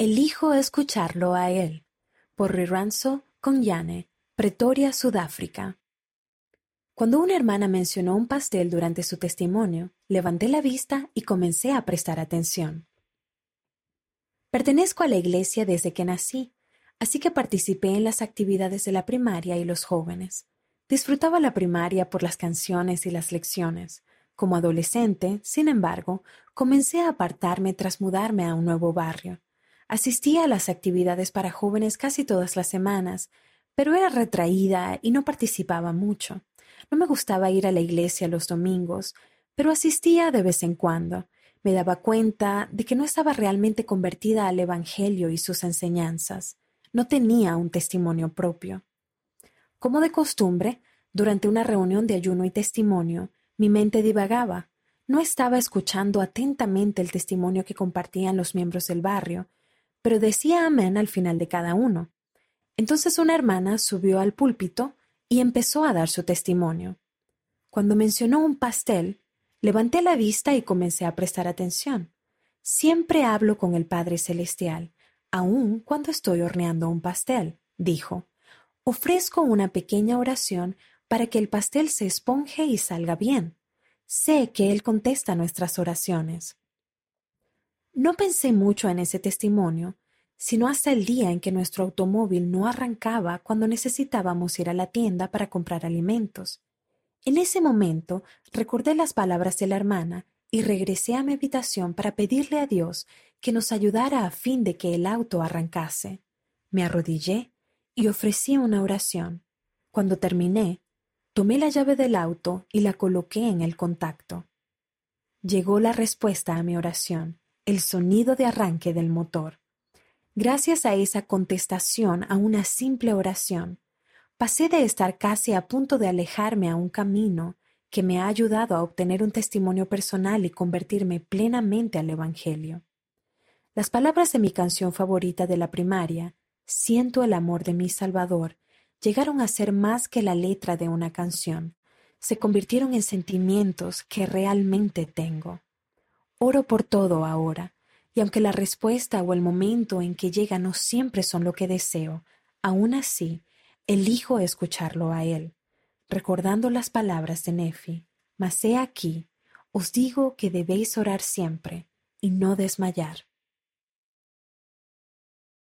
Elijo escucharlo a él. Por Riranzo Yane, Pretoria, Sudáfrica. Cuando una hermana mencionó un pastel durante su testimonio, levanté la vista y comencé a prestar atención. Pertenezco a la iglesia desde que nací, así que participé en las actividades de la primaria y los jóvenes. Disfrutaba la primaria por las canciones y las lecciones. Como adolescente, sin embargo, comencé a apartarme tras mudarme a un nuevo barrio. Asistía a las actividades para jóvenes casi todas las semanas, pero era retraída y no participaba mucho. No me gustaba ir a la iglesia los domingos, pero asistía de vez en cuando. Me daba cuenta de que no estaba realmente convertida al Evangelio y sus enseñanzas. No tenía un testimonio propio. Como de costumbre, durante una reunión de ayuno y testimonio, mi mente divagaba. No estaba escuchando atentamente el testimonio que compartían los miembros del barrio, pero decía amén al final de cada uno. Entonces una hermana subió al púlpito y empezó a dar su testimonio. Cuando mencionó un pastel, levanté la vista y comencé a prestar atención. Siempre hablo con el Padre Celestial, aun cuando estoy horneando un pastel, dijo. Ofrezco una pequeña oración para que el pastel se esponje y salga bien. Sé que Él contesta nuestras oraciones. No pensé mucho en ese testimonio, sino hasta el día en que nuestro automóvil no arrancaba cuando necesitábamos ir a la tienda para comprar alimentos. En ese momento recordé las palabras de la hermana y regresé a mi habitación para pedirle a Dios que nos ayudara a fin de que el auto arrancase. Me arrodillé y ofrecí una oración. Cuando terminé, tomé la llave del auto y la coloqué en el contacto. Llegó la respuesta a mi oración, el sonido de arranque del motor. Gracias a esa contestación a una simple oración, pasé de estar casi a punto de alejarme a un camino que me ha ayudado a obtener un testimonio personal y convertirme plenamente al Evangelio. Las palabras de mi canción favorita de la primaria, Siento el amor de mi Salvador, llegaron a ser más que la letra de una canción, se convirtieron en sentimientos que realmente tengo. Oro por todo ahora, y aunque la respuesta o el momento en que llega no siempre son lo que deseo, aún así, elijo escucharlo a él, recordando las palabras de Nefi. Mas he aquí, os digo que debéis orar siempre y no desmayar.